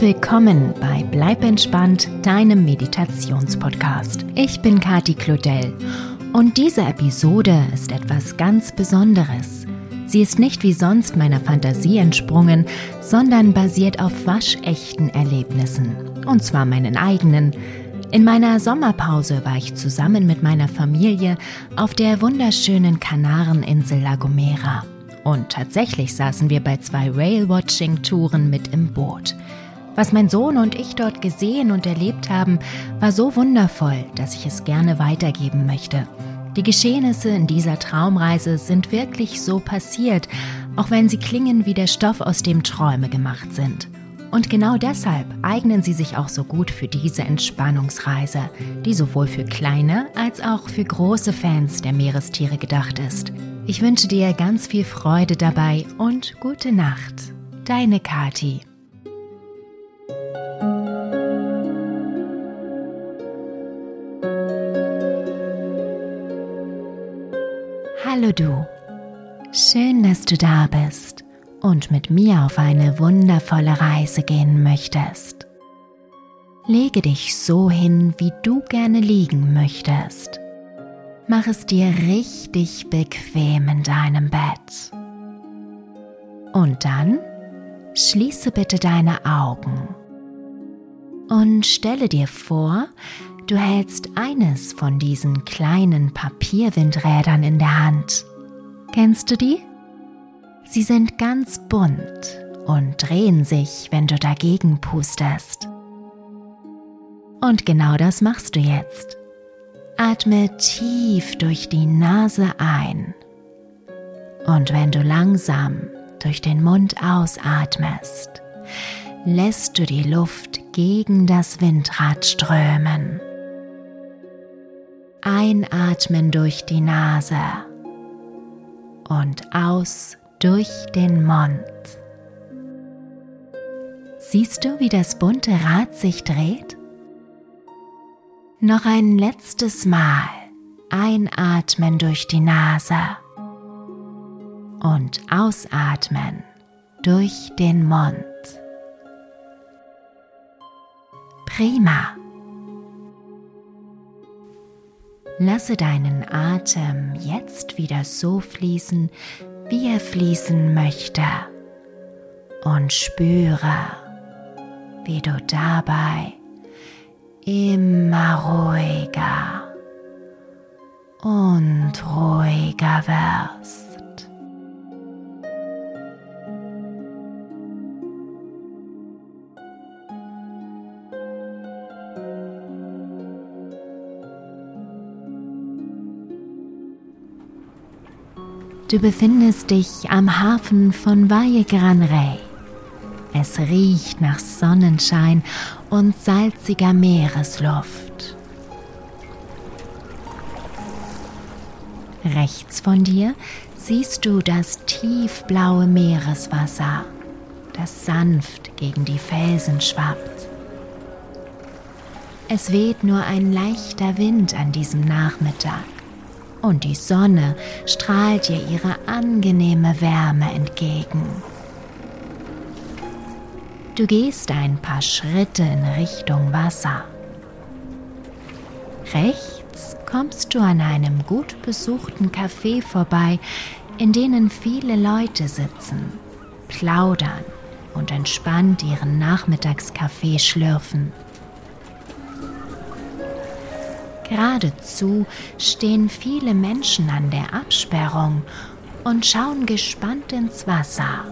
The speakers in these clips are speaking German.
willkommen bei Bleib entspannt, deinem Meditationspodcast. Ich bin Kati Claudel und diese Episode ist etwas ganz Besonderes. Sie ist nicht wie sonst meiner Fantasie entsprungen, sondern basiert auf waschechten Erlebnissen. Und zwar meinen eigenen. In meiner Sommerpause war ich zusammen mit meiner Familie auf der wunderschönen Kanareninsel La Gomera. Und tatsächlich saßen wir bei zwei Rail-Watching-Touren mit im Boot. Was mein Sohn und ich dort gesehen und erlebt haben, war so wundervoll, dass ich es gerne weitergeben möchte. Die Geschehnisse in dieser Traumreise sind wirklich so passiert, auch wenn sie klingen wie der Stoff, aus dem Träume gemacht sind. Und genau deshalb eignen sie sich auch so gut für diese Entspannungsreise, die sowohl für kleine als auch für große Fans der Meerestiere gedacht ist. Ich wünsche dir ganz viel Freude dabei und gute Nacht. Deine Kati. Hallo du. Schön, dass du da bist und mit mir auf eine wundervolle Reise gehen möchtest. Lege dich so hin, wie du gerne liegen möchtest. Mach es dir richtig bequem in deinem Bett. Und dann schließe bitte deine Augen und stelle dir vor, du hältst eines von diesen kleinen Papierwindrädern in der Hand. Kennst du die? Sie sind ganz bunt und drehen sich, wenn du dagegen pustest. Und genau das machst du jetzt. Atme tief durch die Nase ein. Und wenn du langsam durch den Mund ausatmest, lässt du die Luft gegen das Windrad strömen. Einatmen durch die Nase und aus durch den Mund. Siehst du, wie das bunte Rad sich dreht? Noch ein letztes Mal einatmen durch die Nase und ausatmen durch den Mund. Prima. Lasse deinen Atem jetzt wieder so fließen, wie er fließen möchte und spüre, wie du dabei immer ruhiger und ruhiger wirst. Du befindest dich am Hafen von Valle Gran Rey. Es riecht nach Sonnenschein und salziger Meeresluft. Rechts von dir siehst du das tiefblaue Meereswasser, das sanft gegen die Felsen schwappt. Es weht nur ein leichter Wind an diesem Nachmittag und die Sonne strahlt dir ihre angenehme Wärme entgegen. Du gehst ein paar Schritte in Richtung Wasser. Rechts kommst du an einem gut besuchten Café vorbei, in denen viele Leute sitzen, plaudern und entspannt ihren Nachmittagskaffee schlürfen. Geradezu stehen viele Menschen an der Absperrung und schauen gespannt ins Wasser.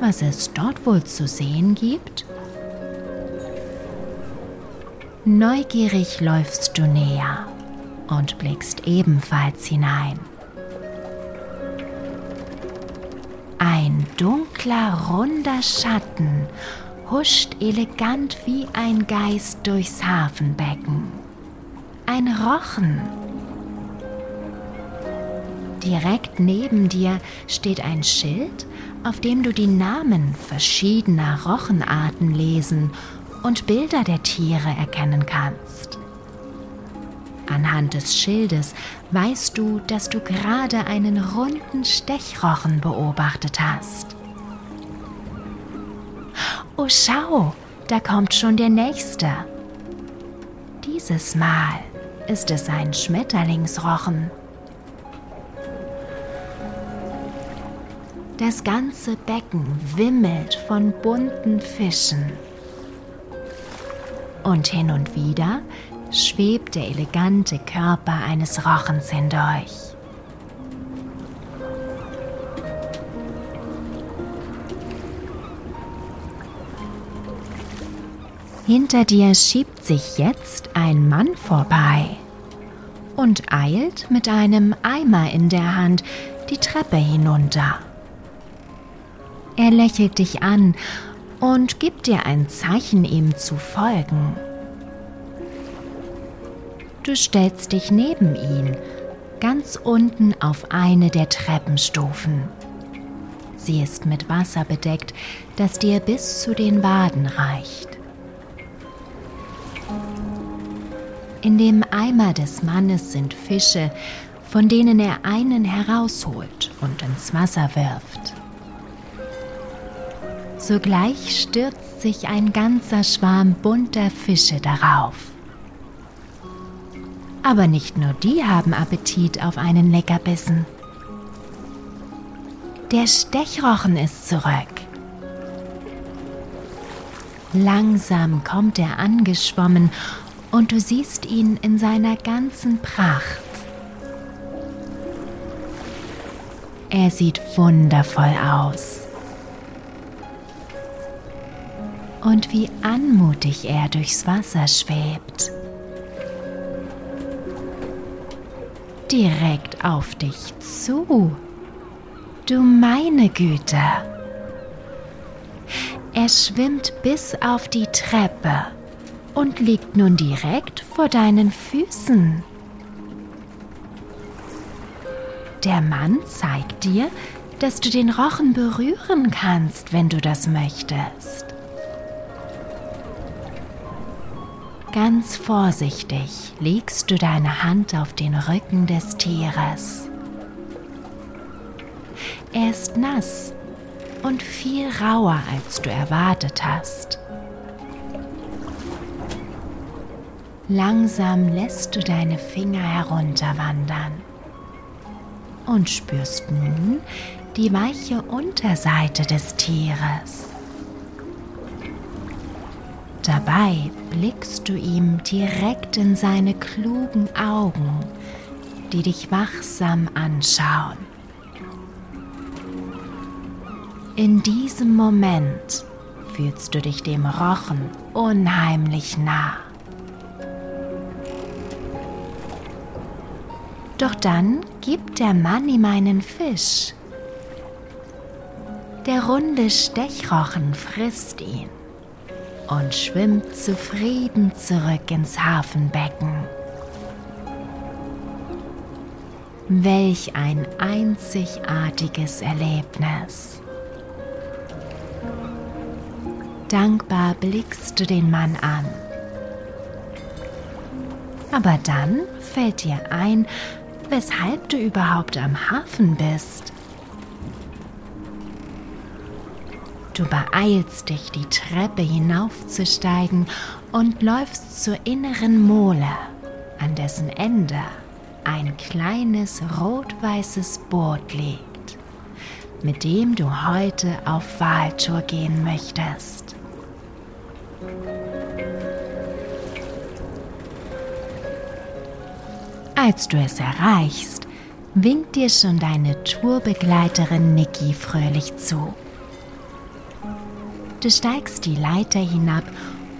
Was es dort wohl zu sehen gibt? Neugierig läufst du näher und blickst ebenfalls hinein. Ein dunkler, runder Schatten huscht elegant wie ein Geist durchs Hafenbecken ein Rochen. Direkt neben dir steht ein Schild, auf dem du die Namen verschiedener Rochenarten lesen und Bilder der Tiere erkennen kannst. Anhand des Schildes weißt du, dass du gerade einen runden Stechrochen beobachtet hast. Oh, schau, da kommt schon der nächste. Dieses Mal ist es ein Schmetterlingsrochen. Das ganze Becken wimmelt von bunten Fischen. Und hin und wieder schwebt der elegante Körper eines Rochens hindurch. Hinter dir schiebt sich jetzt ein Mann vorbei und eilt mit einem Eimer in der Hand die Treppe hinunter. Er lächelt dich an und gibt dir ein Zeichen, ihm zu folgen. Du stellst dich neben ihn, ganz unten auf eine der Treppenstufen. Sie ist mit Wasser bedeckt, das dir bis zu den Waden reicht. In dem Eimer des Mannes sind Fische, von denen er einen herausholt und ins Wasser wirft. Sogleich stürzt sich ein ganzer Schwarm bunter Fische darauf. Aber nicht nur die haben Appetit auf einen Leckerbissen. Der Stechrochen ist zurück. Langsam kommt er angeschwommen und du siehst ihn in seiner ganzen Pracht. Er sieht wundervoll aus. Und wie anmutig er durchs Wasser schwebt. Direkt auf dich zu. Du meine Güte. Er schwimmt bis auf die Treppe und liegt nun direkt vor deinen Füßen. Der Mann zeigt dir, dass du den Rochen berühren kannst, wenn du das möchtest. Ganz vorsichtig legst du deine Hand auf den Rücken des Tieres. Er ist nass und viel rauer, als du erwartet hast. Langsam lässt du deine Finger herunterwandern und spürst nun die weiche Unterseite des Tieres. Dabei blickst du ihm direkt in seine klugen Augen, die dich wachsam anschauen. In diesem Moment fühlst du dich dem Rochen unheimlich nah. Doch dann gibt der Mann ihm einen Fisch. Der runde Stechrochen frisst ihn und schwimmt zufrieden zurück ins Hafenbecken. Welch ein einzigartiges Erlebnis. Dankbar blickst du den Mann an. Aber dann fällt dir ein, weshalb du überhaupt am Hafen bist. Du beeilst dich, die Treppe hinaufzusteigen und läufst zur inneren Mole, an dessen Ende ein kleines rot-weißes Boot liegt, mit dem du heute auf Wahltour gehen möchtest. Als du es erreichst, winkt dir schon deine Tourbegleiterin Niki fröhlich zu. Du steigst die Leiter hinab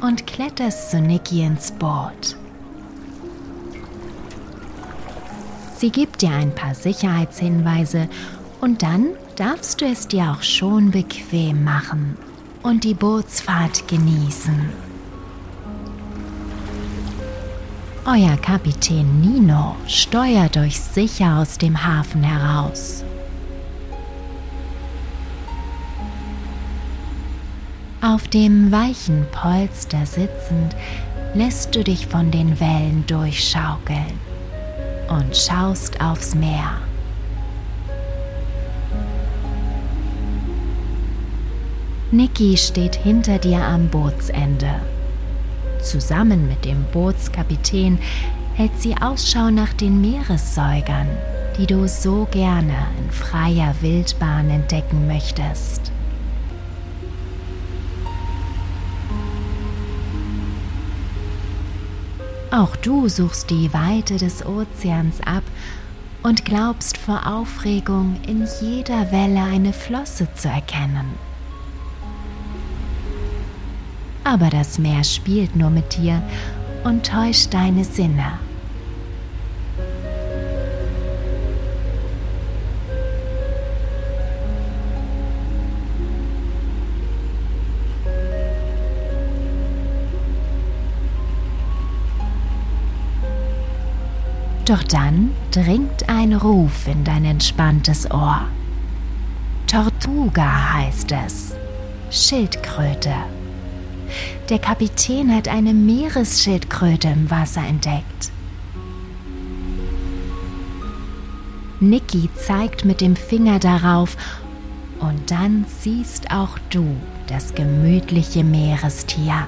und kletterst zu Niki ins Boot. Sie gibt dir ein paar Sicherheitshinweise und dann darfst du es dir auch schon bequem machen und die Bootsfahrt genießen. Euer Kapitän Nino steuert euch sicher aus dem Hafen heraus. Auf dem weichen Polster sitzend lässt du dich von den Wellen durchschaukeln und schaust aufs Meer. Niki steht hinter dir am Bootsende. Zusammen mit dem Bootskapitän hält sie Ausschau nach den Meeressäugern, die du so gerne in freier Wildbahn entdecken möchtest. Auch du suchst die Weite des Ozeans ab und glaubst vor Aufregung in jeder Welle eine Flosse zu erkennen. Aber das Meer spielt nur mit dir und täuscht deine Sinne. Doch dann dringt ein Ruf in dein entspanntes Ohr. Tortuga heißt es. Schildkröte. Der Kapitän hat eine Meeresschildkröte im Wasser entdeckt. Niki zeigt mit dem Finger darauf und dann siehst auch du das gemütliche Meerestier.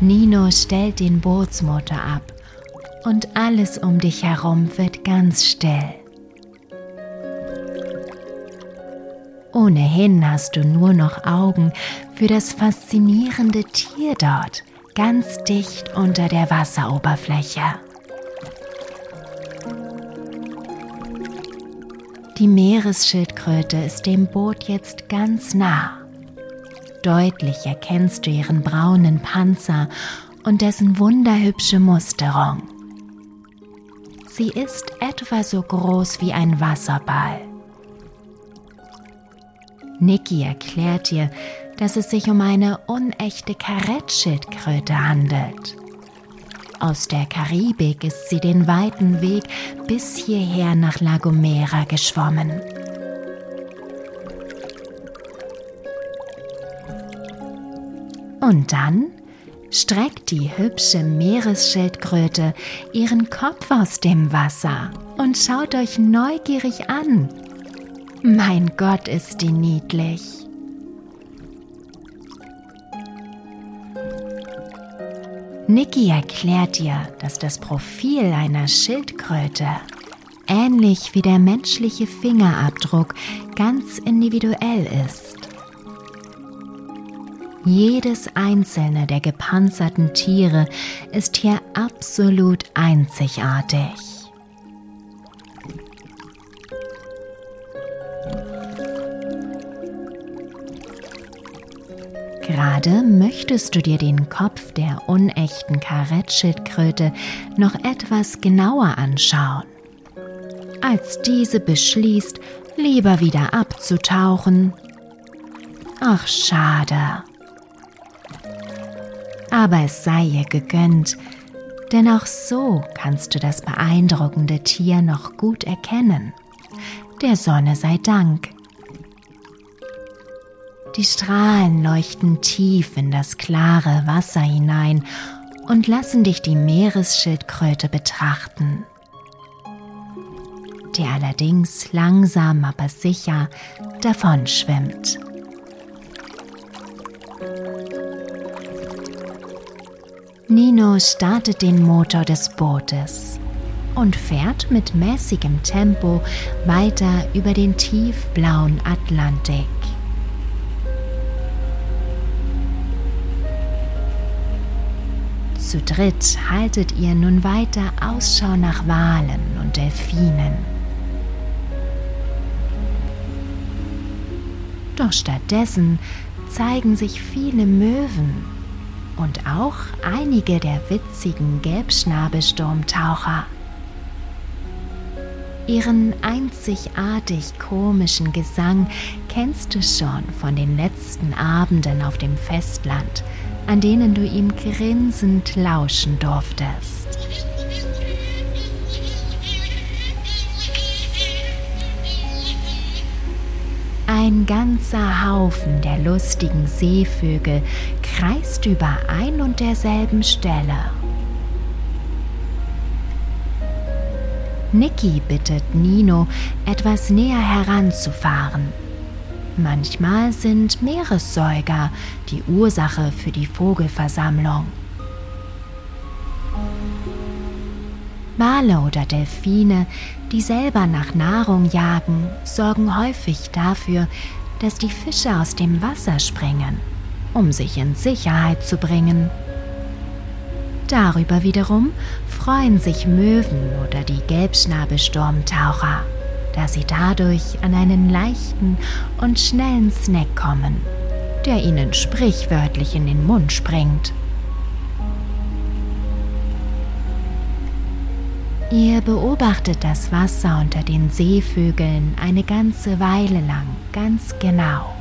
Nino stellt den Bootsmotor ab und alles um dich herum wird ganz still. Ohnehin hast du nur noch Augen für das faszinierende Tier dort, ganz dicht unter der Wasseroberfläche. Die Meeresschildkröte ist dem Boot jetzt ganz nah. Deutlich erkennst du ihren braunen Panzer und dessen wunderhübsche Musterung. Sie ist etwa so groß wie ein Wasserball. Niki erklärt dir, dass es sich um eine unechte Karettschildkröte handelt. Aus der Karibik ist sie den weiten Weg bis hierher nach La Gomera geschwommen. Und dann streckt die hübsche Meeresschildkröte ihren Kopf aus dem Wasser und schaut euch neugierig an. Mein Gott, ist die niedlich. Niki erklärt dir, dass das Profil einer Schildkröte ähnlich wie der menschliche Fingerabdruck ganz individuell ist. Jedes einzelne der gepanzerten Tiere ist hier absolut einzigartig. Gerade möchtest du dir den Kopf der unechten Karettschildkröte noch etwas genauer anschauen. Als diese beschließt, lieber wieder abzutauchen. Ach, schade aber es sei ihr gegönnt, denn auch so kannst du das beeindruckende Tier noch gut erkennen. Der Sonne sei Dank. Die Strahlen leuchten tief in das klare Wasser hinein und lassen dich die Meeresschildkröte betrachten, die allerdings langsam aber sicher davonschwimmt. Nino startet den Motor des Bootes und fährt mit mäßigem Tempo weiter über den tiefblauen Atlantik. Zu dritt haltet ihr nun weiter Ausschau nach Walen und Delfinen. Doch stattdessen zeigen sich viele Möwen und auch einige der witzigen Gelbschnabelsturmtaucher. Ihren einzigartig komischen Gesang kennst du schon von den letzten Abenden auf dem Festland, an denen du ihm grinsend lauschen durftest. Ein ganzer Haufen der lustigen Seevögel kreist über ein und derselben Stelle. Niki bittet Nino, etwas näher heranzufahren. Manchmal sind Meeressäuger die Ursache für die Vogelversammlung. Wale oder Delfine, die selber nach Nahrung jagen, sorgen häufig dafür, dass die Fische aus dem Wasser springen, um sich in Sicherheit zu bringen. Darüber wiederum freuen sich Möwen oder die Gelbschnabelsturmtaucher, da sie dadurch an einen leichten und schnellen Snack kommen, der ihnen sprichwörtlich in den Mund springt. Ihr beobachtet das Wasser unter den Seevögeln eine ganze Weile lang ganz genau.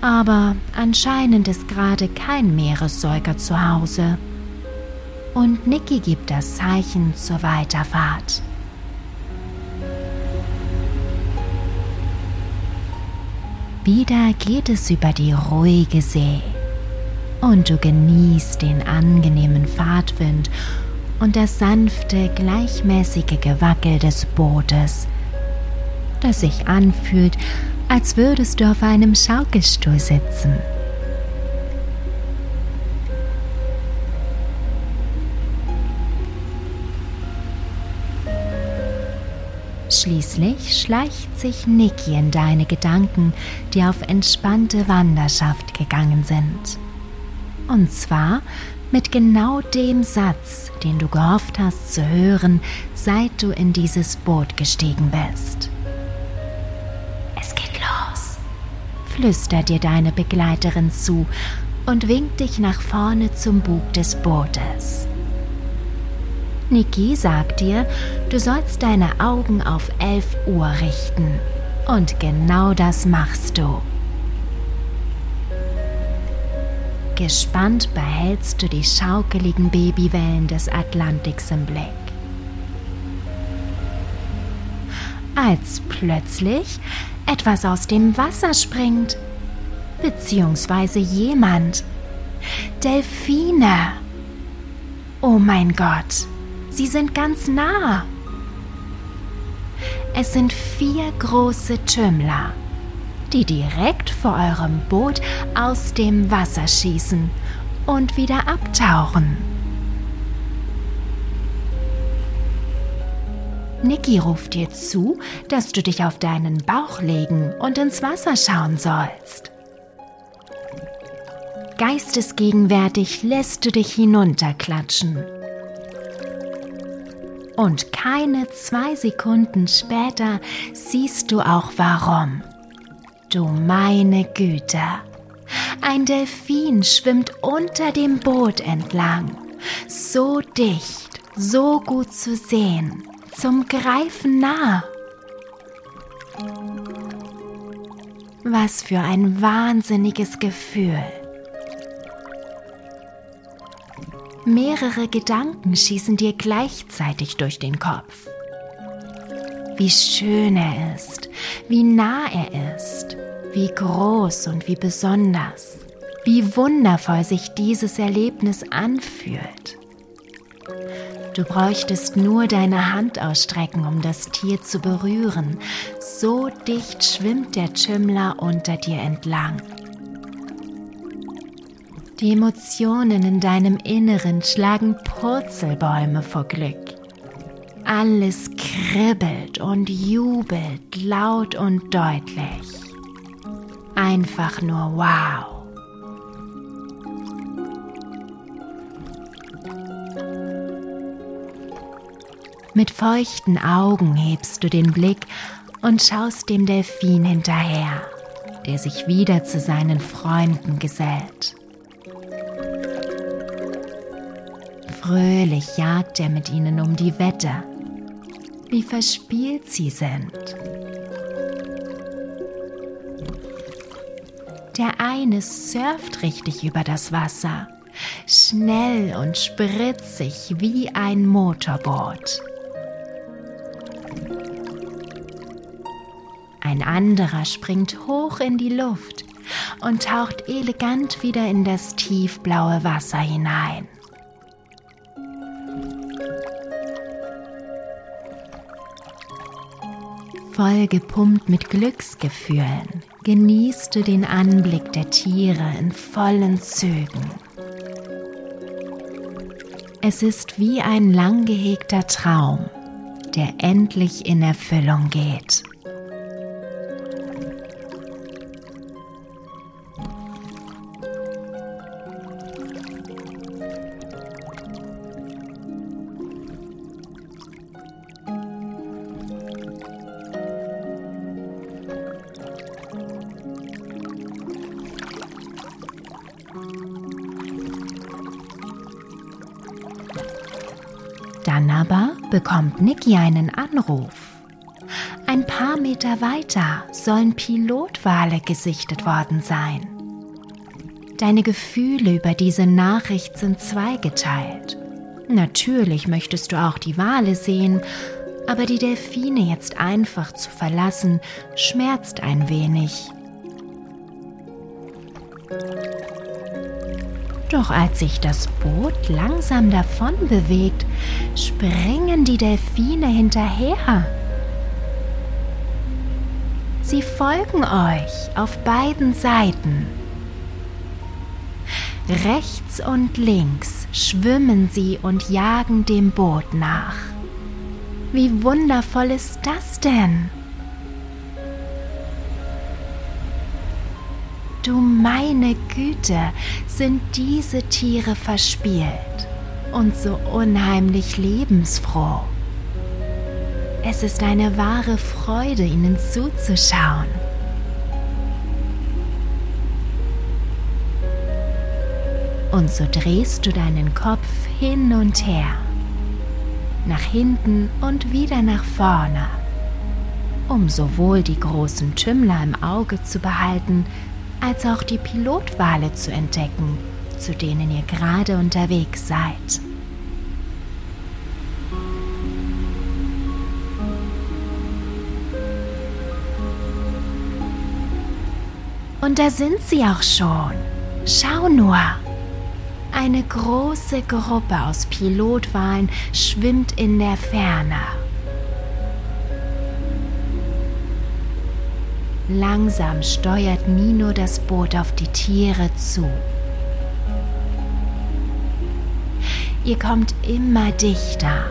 Aber anscheinend ist gerade kein Meeressäuger zu Hause. Und Niki gibt das Zeichen zur Weiterfahrt. Wieder geht es über die ruhige See und du genießt den angenehmen Fahrtwind und das sanfte, gleichmäßige Gewackel des Bootes, das sich anfühlt, als würdest du auf einem Schaukelstuhl sitzen. Schließlich schleicht sich Niki in deine Gedanken, die auf entspannte Wanderschaft gegangen sind. Und zwar mit genau dem Satz, den du gehofft hast zu hören, seit du in dieses Boot gestiegen bist. flüstert dir deine Begleiterin zu und winkt dich nach vorne zum Bug des Bootes. Niki sagt dir, du sollst deine Augen auf 11 Uhr richten. Und genau das machst du. Gespannt behältst du die schaukeligen Babywellen des Atlantiks im Blick. Als plötzlich etwas aus dem Wasser springt. Beziehungsweise jemand. Delfine. Oh mein Gott, sie sind ganz nah. Es sind vier große Tümmler, die direkt vor eurem Boot aus dem Wasser schießen und wieder abtauchen. Niki ruft dir zu, dass du dich auf deinen Bauch legen und ins Wasser schauen sollst. Geistesgegenwärtig lässt du dich hinunterklatschen. Und keine zwei Sekunden später siehst du auch warum. Du meine Güte. Ein Delfin schwimmt unter dem Boot entlang. So dicht, so gut zu sehen zum Greifen nah. Was für ein wahnsinniges Gefühl. Mehrere Gedanken schießen dir gleichzeitig durch den Kopf. Wie schön er ist, wie nah er ist, wie groß und wie besonders, wie wundervoll sich dieses Erlebnis anfühlt. Du bräuchtest nur deine Hand ausstrecken, um das Tier zu berühren. So dicht schwimmt der Tümmler unter dir entlang. Die Emotionen in deinem Inneren schlagen Purzelbäume vor Glück. Alles kribbelt und jubelt laut und deutlich. Einfach nur wow. Mit feuchten Augen hebst du den Blick und schaust dem Delfin hinterher, der sich wieder zu seinen Freunden gesellt. Fröhlich jagt er mit ihnen um die Wette. Wie verspielt sie sind. Der eine surft richtig über das Wasser, schnell und spritzig wie ein Motorboot. Ein anderer springt hoch in die Luft und taucht elegant wieder in das tiefblaue Wasser hinein. Vollgepumpt mit Glücksgefühlen genießt du den Anblick der Tiere in vollen Zügen. Es ist wie ein lang gehegter Traum, der endlich in Erfüllung geht. Bekommt Niki einen Anruf. Ein paar Meter weiter sollen Pilotwale gesichtet worden sein. Deine Gefühle über diese Nachricht sind zweigeteilt. Natürlich möchtest du auch die Wale sehen, aber die Delfine jetzt einfach zu verlassen, schmerzt ein wenig. Doch als sich das Boot langsam davon bewegt, springen die Delfine hinterher. Sie folgen euch auf beiden Seiten. Rechts und links schwimmen sie und jagen dem Boot nach. Wie wundervoll ist das denn? Du meine Güte, sind diese Tiere verspielt und so unheimlich lebensfroh. Es ist eine wahre Freude, ihnen zuzuschauen. Und so drehst du deinen Kopf hin und her, nach hinten und wieder nach vorne, um sowohl die großen Tümmler im Auge zu behalten, als auch die Pilotwale zu entdecken, zu denen ihr gerade unterwegs seid. Und da sind sie auch schon. Schau nur. Eine große Gruppe aus Pilotwalen schwimmt in der Ferne. Langsam steuert Nino das Boot auf die Tiere zu. Ihr kommt immer dichter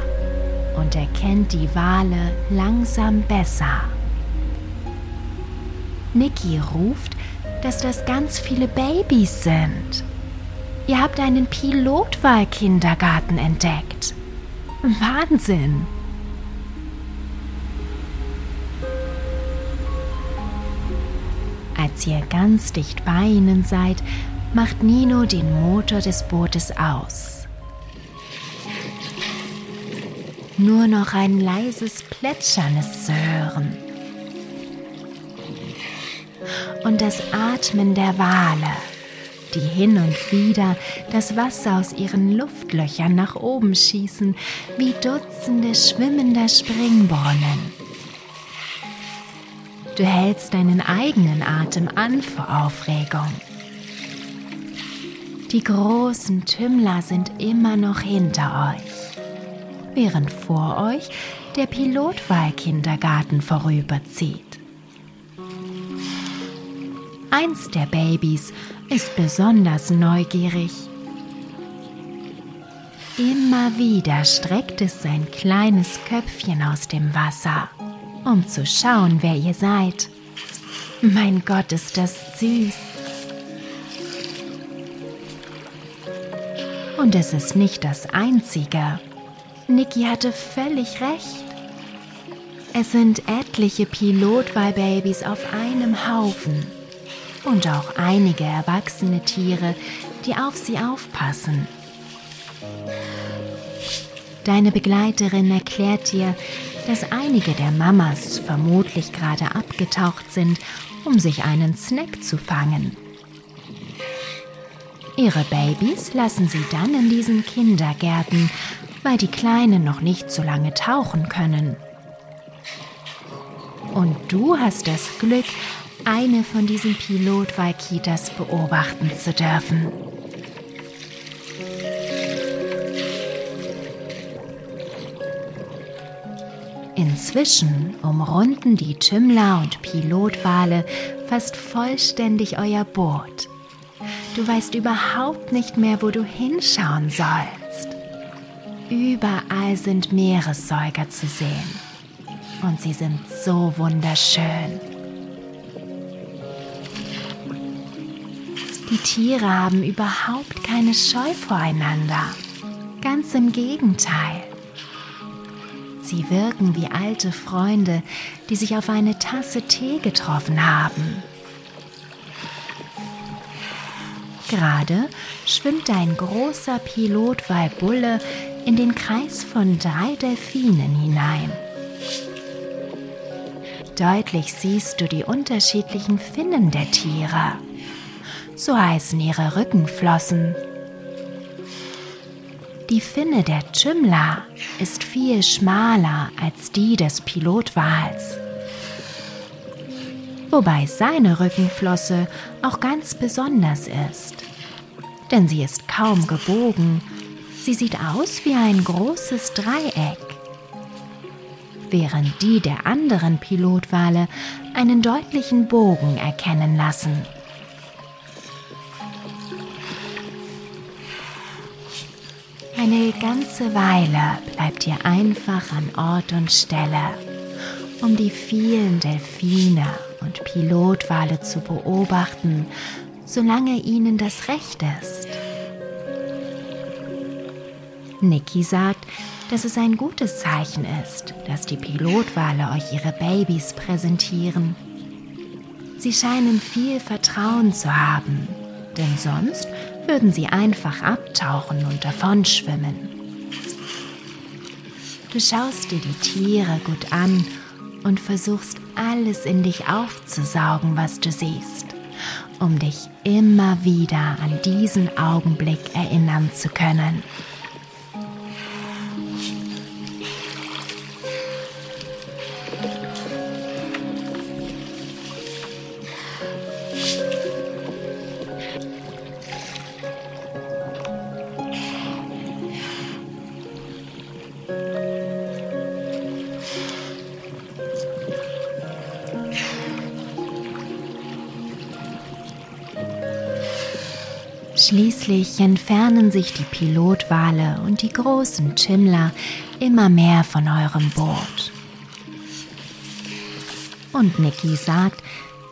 und erkennt die Wale langsam besser. Niki ruft, dass das ganz viele Babys sind. Ihr habt einen Pilotwahlkindergarten entdeckt. Wahnsinn! Als ihr ganz dicht bei ihnen seid, macht Nino den Motor des Bootes aus. Nur noch ein leises Plätschern ist zu hören. Und das Atmen der Wale, die hin und wieder das Wasser aus ihren Luftlöchern nach oben schießen, wie Dutzende schwimmender Springbrunnen. Du hältst deinen eigenen Atem an vor Aufregung. Die großen Tümmler sind immer noch hinter euch, während vor euch der Pilotwahlkindergarten vorüberzieht. Eins der Babys ist besonders neugierig. Immer wieder streckt es sein kleines Köpfchen aus dem Wasser um zu schauen, wer ihr seid. Mein Gott, ist das süß. Und es ist nicht das Einzige. Niki hatte völlig recht. Es sind etliche Pilotwahlbabys auf einem Haufen und auch einige erwachsene Tiere, die auf sie aufpassen. Deine Begleiterin erklärt dir, dass einige der Mamas vermutlich gerade abgetaucht sind, um sich einen Snack zu fangen. Ihre Babys lassen sie dann in diesen Kindergärten, weil die Kleinen noch nicht so lange tauchen können. Und du hast das Glück, eine von diesen Pilot-Walkitas beobachten zu dürfen. Inzwischen umrunden die Tümmler und Pilotwale fast vollständig euer Boot. Du weißt überhaupt nicht mehr, wo du hinschauen sollst. Überall sind Meeressäuger zu sehen. Und sie sind so wunderschön. Die Tiere haben überhaupt keine Scheu voreinander. Ganz im Gegenteil. Sie wirken wie alte Freunde, die sich auf eine Tasse Tee getroffen haben. Gerade schwimmt ein großer Pilotwalbulle in den Kreis von drei Delfinen hinein. Deutlich siehst du die unterschiedlichen Finnen der Tiere. So heißen ihre Rückenflossen. Die Finne der Tschümmler ist viel schmaler als die des Pilotwals. Wobei seine Rückenflosse auch ganz besonders ist. Denn sie ist kaum gebogen, sie sieht aus wie ein großes Dreieck. Während die der anderen Pilotwale einen deutlichen Bogen erkennen lassen. Eine ganze Weile bleibt ihr einfach an Ort und Stelle, um die vielen Delfine und Pilotwale zu beobachten, solange ihnen das recht ist. Niki sagt, dass es ein gutes Zeichen ist, dass die Pilotwale euch ihre Babys präsentieren. Sie scheinen viel Vertrauen zu haben, denn sonst würden sie einfach abtauchen und davonschwimmen. Du schaust dir die Tiere gut an und versuchst alles in dich aufzusaugen, was du siehst, um dich immer wieder an diesen Augenblick erinnern zu können. Schließlich entfernen sich die Pilotwale und die großen Chimler immer mehr von eurem Boot. Und Niki sagt,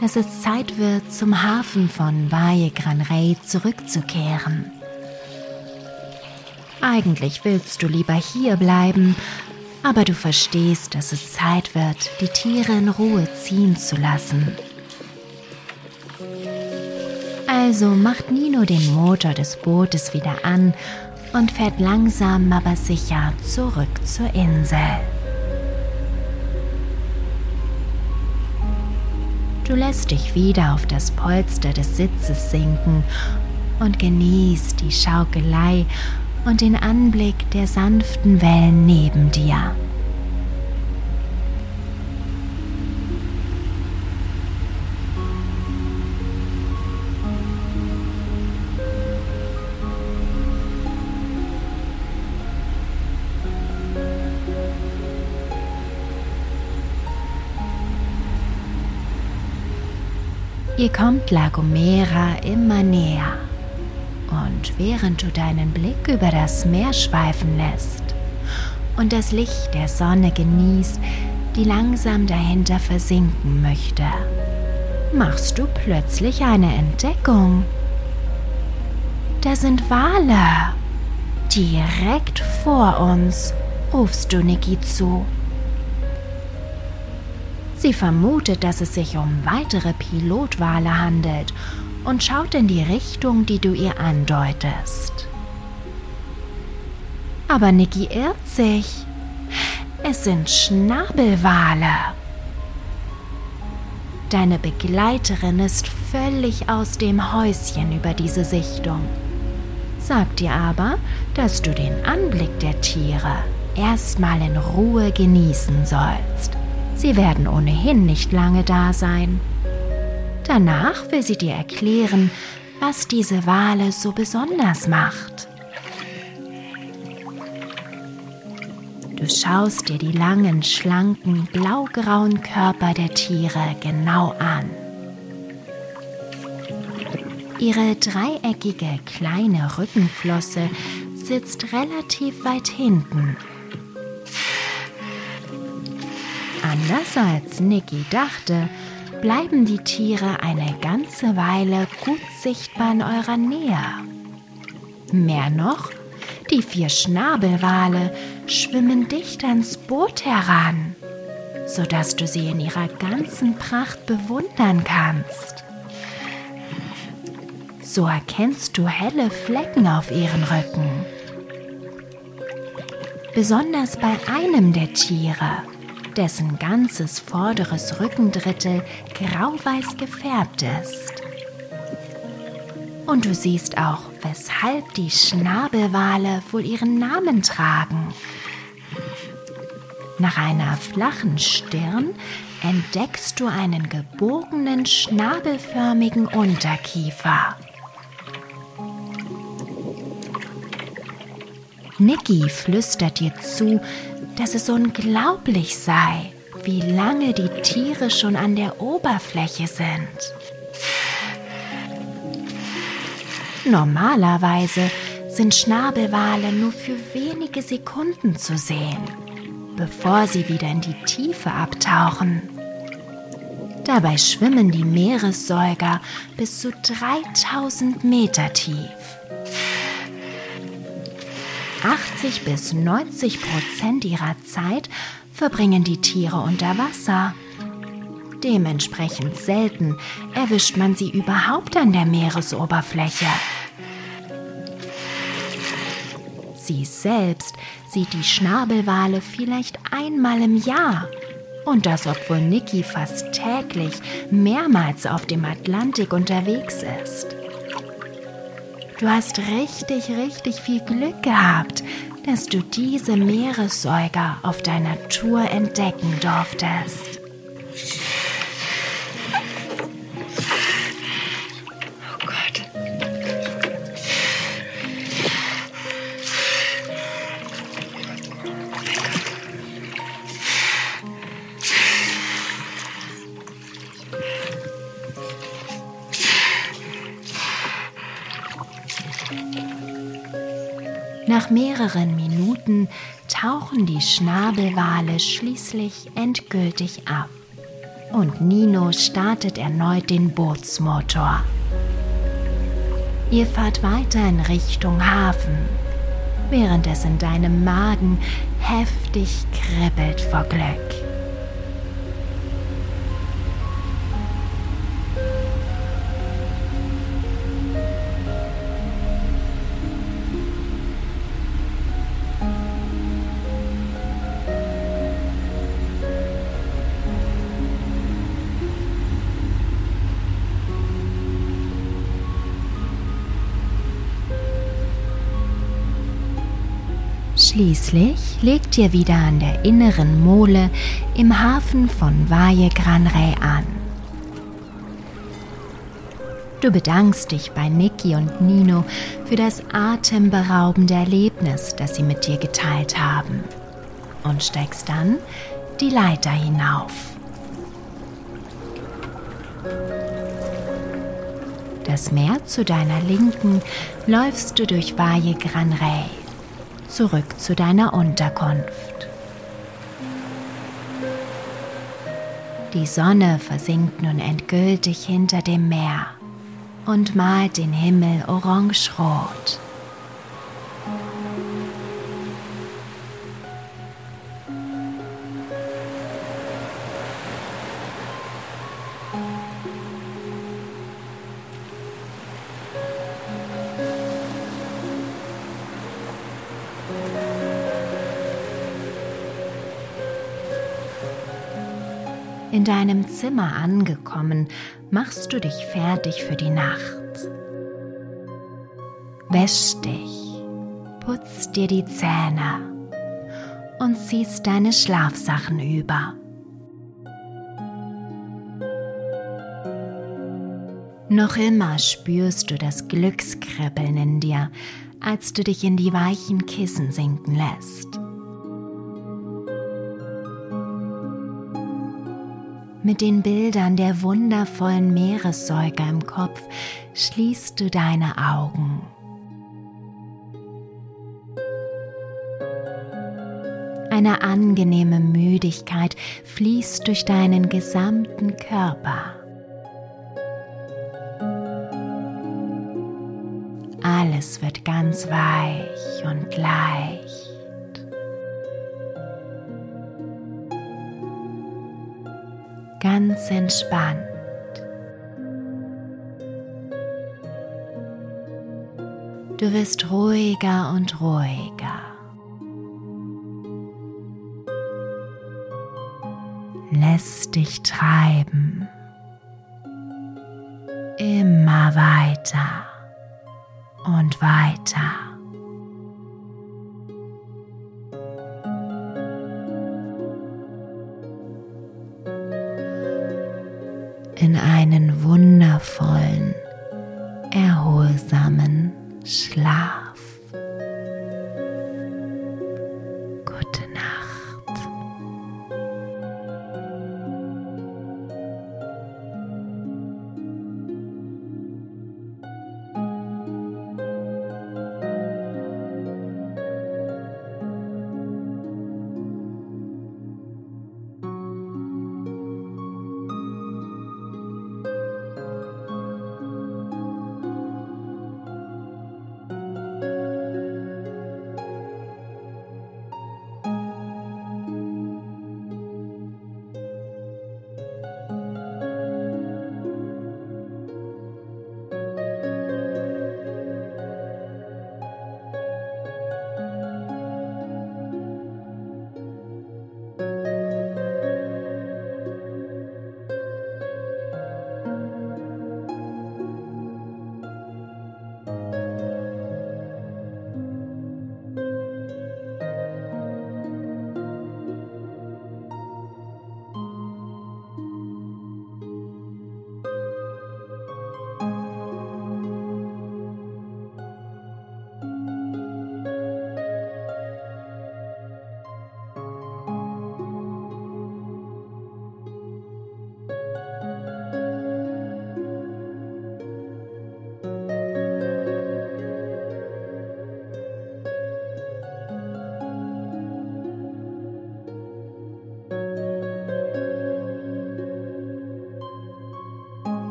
dass es Zeit wird, zum Hafen von Valle Gran Rey zurückzukehren. Eigentlich willst du lieber hier bleiben, aber du verstehst, dass es Zeit wird, die Tiere in Ruhe ziehen zu lassen. Also macht Nino den Motor des Bootes wieder an und fährt langsam aber sicher zurück zur Insel. Du lässt dich wieder auf das Polster des Sitzes sinken und genießt die Schaukelei und den Anblick der sanften Wellen neben dir. Ihr kommt La Gomera immer näher. Und während du deinen Blick über das Meer schweifen lässt und das Licht der Sonne genießt, die langsam dahinter versinken möchte, machst du plötzlich eine Entdeckung. Da sind Wale. Direkt vor uns, rufst du Niki zu. Sie vermutet, dass es sich um weitere Pilotwale handelt und schaut in die Richtung, die du ihr andeutest. Aber Niki irrt sich. Es sind Schnabelwale. Deine Begleiterin ist völlig aus dem Häuschen über diese Sichtung, sagt dir aber, dass du den Anblick der Tiere erstmal in Ruhe genießen sollst. Sie werden ohnehin nicht lange da sein. Danach will sie dir erklären, was diese Wale so besonders macht. Du schaust dir die langen, schlanken, blaugrauen Körper der Tiere genau an. Ihre dreieckige kleine Rückenflosse sitzt relativ weit hinten. Anders als Nicky dachte, bleiben die Tiere eine ganze Weile gut sichtbar in eurer Nähe. Mehr noch, die vier Schnabelwale schwimmen dicht ans Boot heran, sodass du sie in ihrer ganzen Pracht bewundern kannst. So erkennst du helle Flecken auf ihren Rücken. Besonders bei einem der Tiere, dessen ganzes vorderes Rückendrittel grauweiß gefärbt ist. Und du siehst auch, weshalb die Schnabelwale wohl ihren Namen tragen. Nach einer flachen Stirn entdeckst du einen gebogenen, schnabelförmigen Unterkiefer. Niki flüstert dir zu, dass es unglaublich sei, wie lange die Tiere schon an der Oberfläche sind. Normalerweise sind Schnabelwale nur für wenige Sekunden zu sehen, bevor sie wieder in die Tiefe abtauchen. Dabei schwimmen die Meeressäuger bis zu 3000 Meter tief. 80 bis 90 Prozent ihrer Zeit verbringen die Tiere unter Wasser. Dementsprechend selten erwischt man sie überhaupt an der Meeresoberfläche. Sie selbst sieht die Schnabelwale vielleicht einmal im Jahr. Und das, obwohl Niki fast täglich mehrmals auf dem Atlantik unterwegs ist. Du hast richtig, richtig viel Glück gehabt, dass du diese Meeressäuger auf deiner Tour entdecken durftest. Tauchen die Schnabelwale schließlich endgültig ab und Nino startet erneut den Bootsmotor. Ihr fahrt weiter in Richtung Hafen, während es in deinem Magen heftig kribbelt vor Glück. Schließlich legt ihr wieder an der inneren Mole im Hafen von Valle Gran Rey an. Du bedankst dich bei Niki und Nino für das atemberaubende Erlebnis, das sie mit dir geteilt haben und steigst dann die Leiter hinauf. Das Meer zu deiner Linken läufst du durch Valle Gran Rey zurück zu deiner Unterkunft. Die Sonne versinkt nun endgültig hinter dem Meer und malt den Himmel orangerot. In deinem Zimmer angekommen, machst du dich fertig für die Nacht. Wäsch dich, putzt dir die Zähne und ziehst deine Schlafsachen über. Noch immer spürst du das Glückskribbeln in dir, als du dich in die weichen Kissen sinken lässt. Mit den Bildern der wundervollen Meeressäuger im Kopf schließt du deine Augen. Eine angenehme Müdigkeit fließt durch deinen gesamten Körper. Alles wird ganz weich und leicht. Ganz entspannt. Du wirst ruhiger und ruhiger. Lässt dich treiben. Immer weiter und weiter.